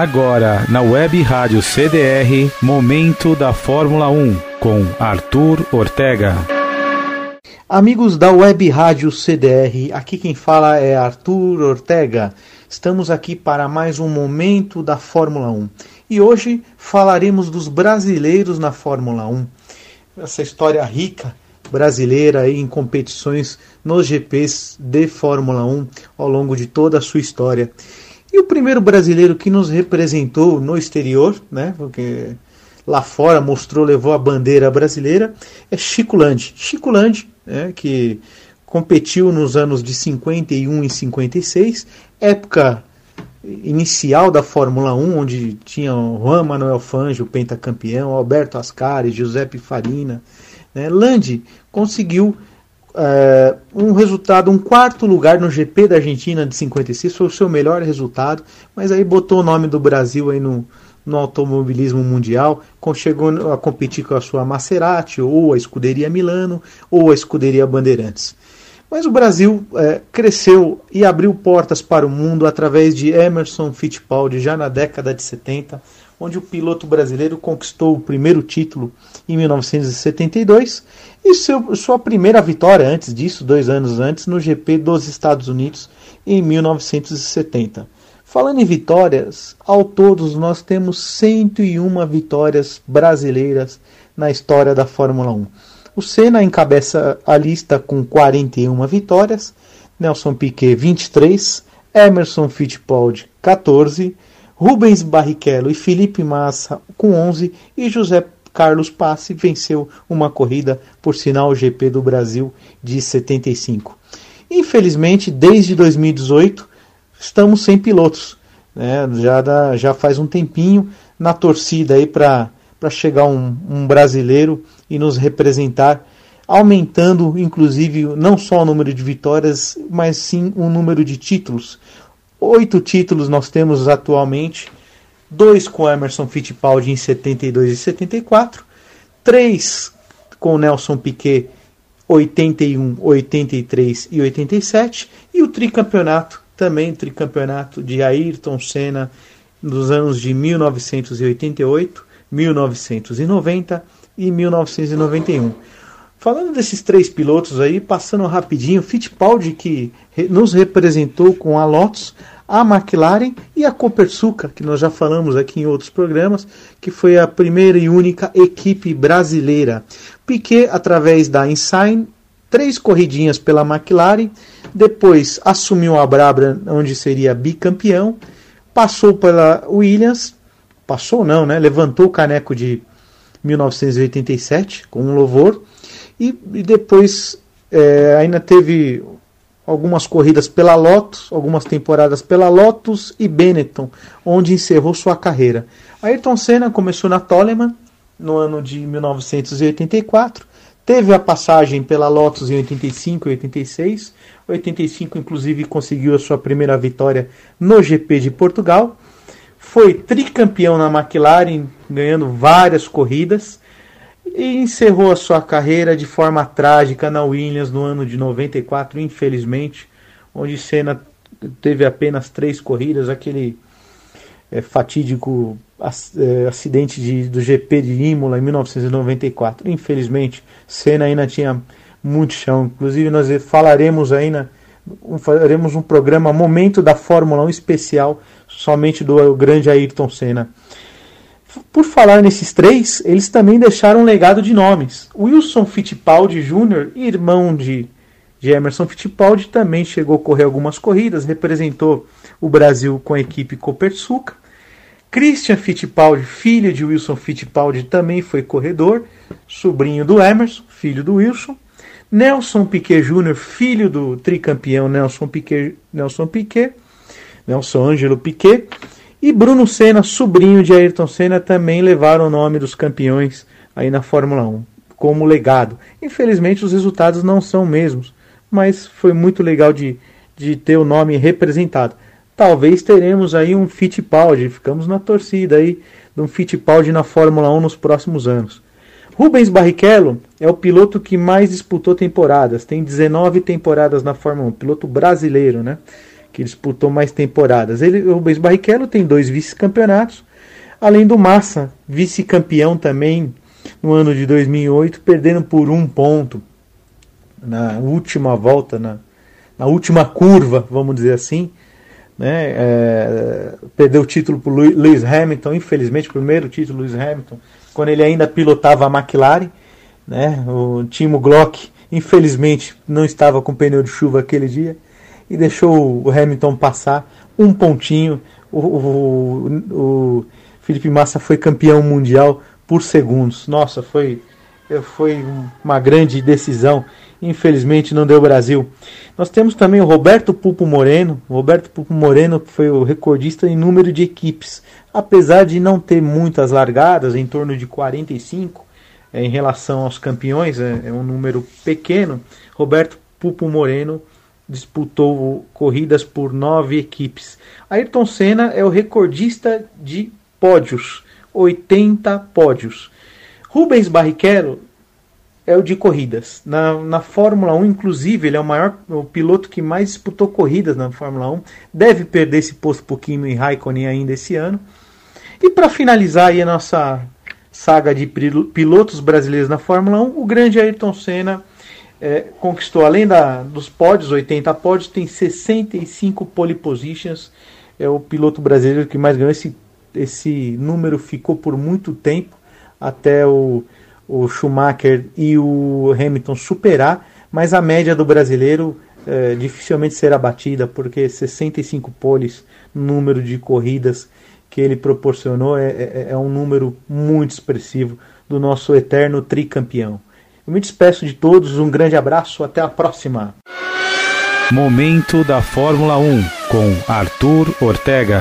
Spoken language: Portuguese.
Agora, na Web Rádio CDR, Momento da Fórmula 1, com Arthur Ortega. Amigos da Web Rádio CDR, aqui quem fala é Arthur Ortega. Estamos aqui para mais um Momento da Fórmula 1. E hoje falaremos dos brasileiros na Fórmula 1. Essa história rica brasileira em competições nos GPs de Fórmula 1 ao longo de toda a sua história. E o primeiro brasileiro que nos representou no exterior, né, porque lá fora mostrou, levou a bandeira brasileira, é Chico Landi. Chico Landi, né, que competiu nos anos de 51 e 56, época inicial da Fórmula 1, onde tinha Juan Manuel Fangio, pentacampeão, Alberto Ascari, Giuseppe Farina. Né? Landi conseguiu é, um resultado, um quarto lugar no GP da Argentina de 56, foi o seu melhor resultado, mas aí botou o nome do Brasil aí no, no automobilismo mundial, chegou a competir com a sua Maserati, ou a Escuderia Milano, ou a Escuderia Bandeirantes. Mas o Brasil é, cresceu e abriu portas para o mundo através de Emerson Fittipaldi já na década de 70, onde o piloto brasileiro conquistou o primeiro título em 1972 e seu, sua primeira vitória antes disso, dois anos antes, no GP dos Estados Unidos em 1970. Falando em vitórias, ao todos nós temos 101 vitórias brasileiras na história da Fórmula 1. O Senna encabeça a lista com 41 vitórias, Nelson Piquet 23, Emerson Fittipaldi 14, Rubens Barrichello e Felipe Massa com 11 e José Carlos Passe venceu uma corrida, por sinal GP do Brasil de 75. Infelizmente, desde 2018 estamos sem pilotos. Né? Já, dá, já faz um tempinho na torcida aí para chegar um, um brasileiro e nos representar, aumentando inclusive não só o número de vitórias, mas sim o número de títulos. Oito títulos nós temos atualmente, dois com Emerson Fittipaldi em 72 e 74, três com Nelson Piquet 81, 83 e 87 e o tricampeonato também tricampeonato de Ayrton Senna nos anos de 1988, 1990 e 1991. Falando desses três pilotos aí, passando rapidinho, Fittipaldi que nos representou com a Lotus, a McLaren e a Copersuca, que nós já falamos aqui em outros programas, que foi a primeira e única equipe brasileira. Piquet, através da Insign, três corridinhas pela McLaren, depois assumiu a Brabham, onde seria bicampeão, passou pela Williams, passou não, né? Levantou o caneco de 1987 com um louvor e, e depois é, ainda teve algumas corridas pela Lotus, algumas temporadas pela Lotus e Benetton, onde encerrou sua carreira. Ayrton Senna começou na Toleman no ano de 1984, teve a passagem pela Lotus em 85 e 86, 85 inclusive conseguiu a sua primeira vitória no GP de Portugal, foi tricampeão na McLaren, ganhando várias corridas e encerrou a sua carreira de forma trágica na Williams no ano de 94, infelizmente, onde Senna teve apenas três corridas, aquele é, fatídico é, acidente de, do GP de Imola em 1994. Infelizmente, Senna ainda tinha muito chão. Inclusive, nós falaremos ainda, faremos um programa Momento da Fórmula 1 especial somente do grande Ayrton Senna. Por falar nesses três, eles também deixaram um legado de nomes. Wilson Fittipaldi Jr., irmão de, de Emerson Fittipaldi, também chegou a correr algumas corridas, representou o Brasil com a equipe Copersuca. Christian Fittipaldi, filho de Wilson Fittipaldi, também foi corredor, sobrinho do Emerson, filho do Wilson. Nelson Piquet Jr., filho do tricampeão Nelson Piquet, Nelson Piquet, Nelson Ângelo Piquet e Bruno Senna, sobrinho de Ayrton Senna, também levaram o nome dos campeões aí na Fórmula 1 como legado. Infelizmente os resultados não são mesmos, mas foi muito legal de, de ter o nome representado. Talvez teremos aí um Fittipaldi, ficamos na torcida aí de um Fittipaldi na Fórmula 1 nos próximos anos. Rubens Barrichello é o piloto que mais disputou temporadas, tem 19 temporadas na Fórmula 1, piloto brasileiro, né? Que disputou mais temporadas. Ele, o Rubens Barrichello tem dois vice-campeonatos, além do Massa, vice-campeão também no ano de 2008, perdendo por um ponto na última volta, na, na última curva, vamos dizer assim. Né? É, perdeu o título para Lewis Hamilton, infelizmente, o primeiro título Lewis Hamilton, quando ele ainda pilotava a McLaren. Né? O Timo Glock, infelizmente, não estava com pneu de chuva aquele dia e deixou o Hamilton passar um pontinho. O, o, o Felipe Massa foi campeão mundial por segundos. Nossa, foi, foi uma grande decisão. Infelizmente não deu Brasil. Nós temos também o Roberto Pupo Moreno. O Roberto Pupo Moreno foi o recordista em número de equipes. Apesar de não ter muitas largadas, em torno de 45, é, em relação aos campeões, é, é um número pequeno. Roberto Pupo Moreno disputou corridas por nove equipes. Ayrton Senna é o recordista de pódios, 80 pódios. Rubens Barrichello é o de corridas. Na, na Fórmula 1, inclusive, ele é o maior o piloto que mais disputou corridas na Fórmula 1. Deve perder esse posto para o Kimi Raikkonen ainda esse ano. E para finalizar aí a nossa saga de pilotos brasileiros na Fórmula 1, o grande Ayrton Senna é, conquistou, além da, dos pódios, 80 pódios, tem 65 pole positions. É o piloto brasileiro que mais ganhou. Esse, esse número ficou por muito tempo, até o, o Schumacher e o Hamilton superar, mas a média do brasileiro é, dificilmente será batida, porque 65 poles, número de corridas que ele proporcionou, é, é, é um número muito expressivo do nosso eterno tricampeão. Eu me despeço de todos, um grande abraço, até a próxima. Momento da Fórmula 1 com Arthur Ortega.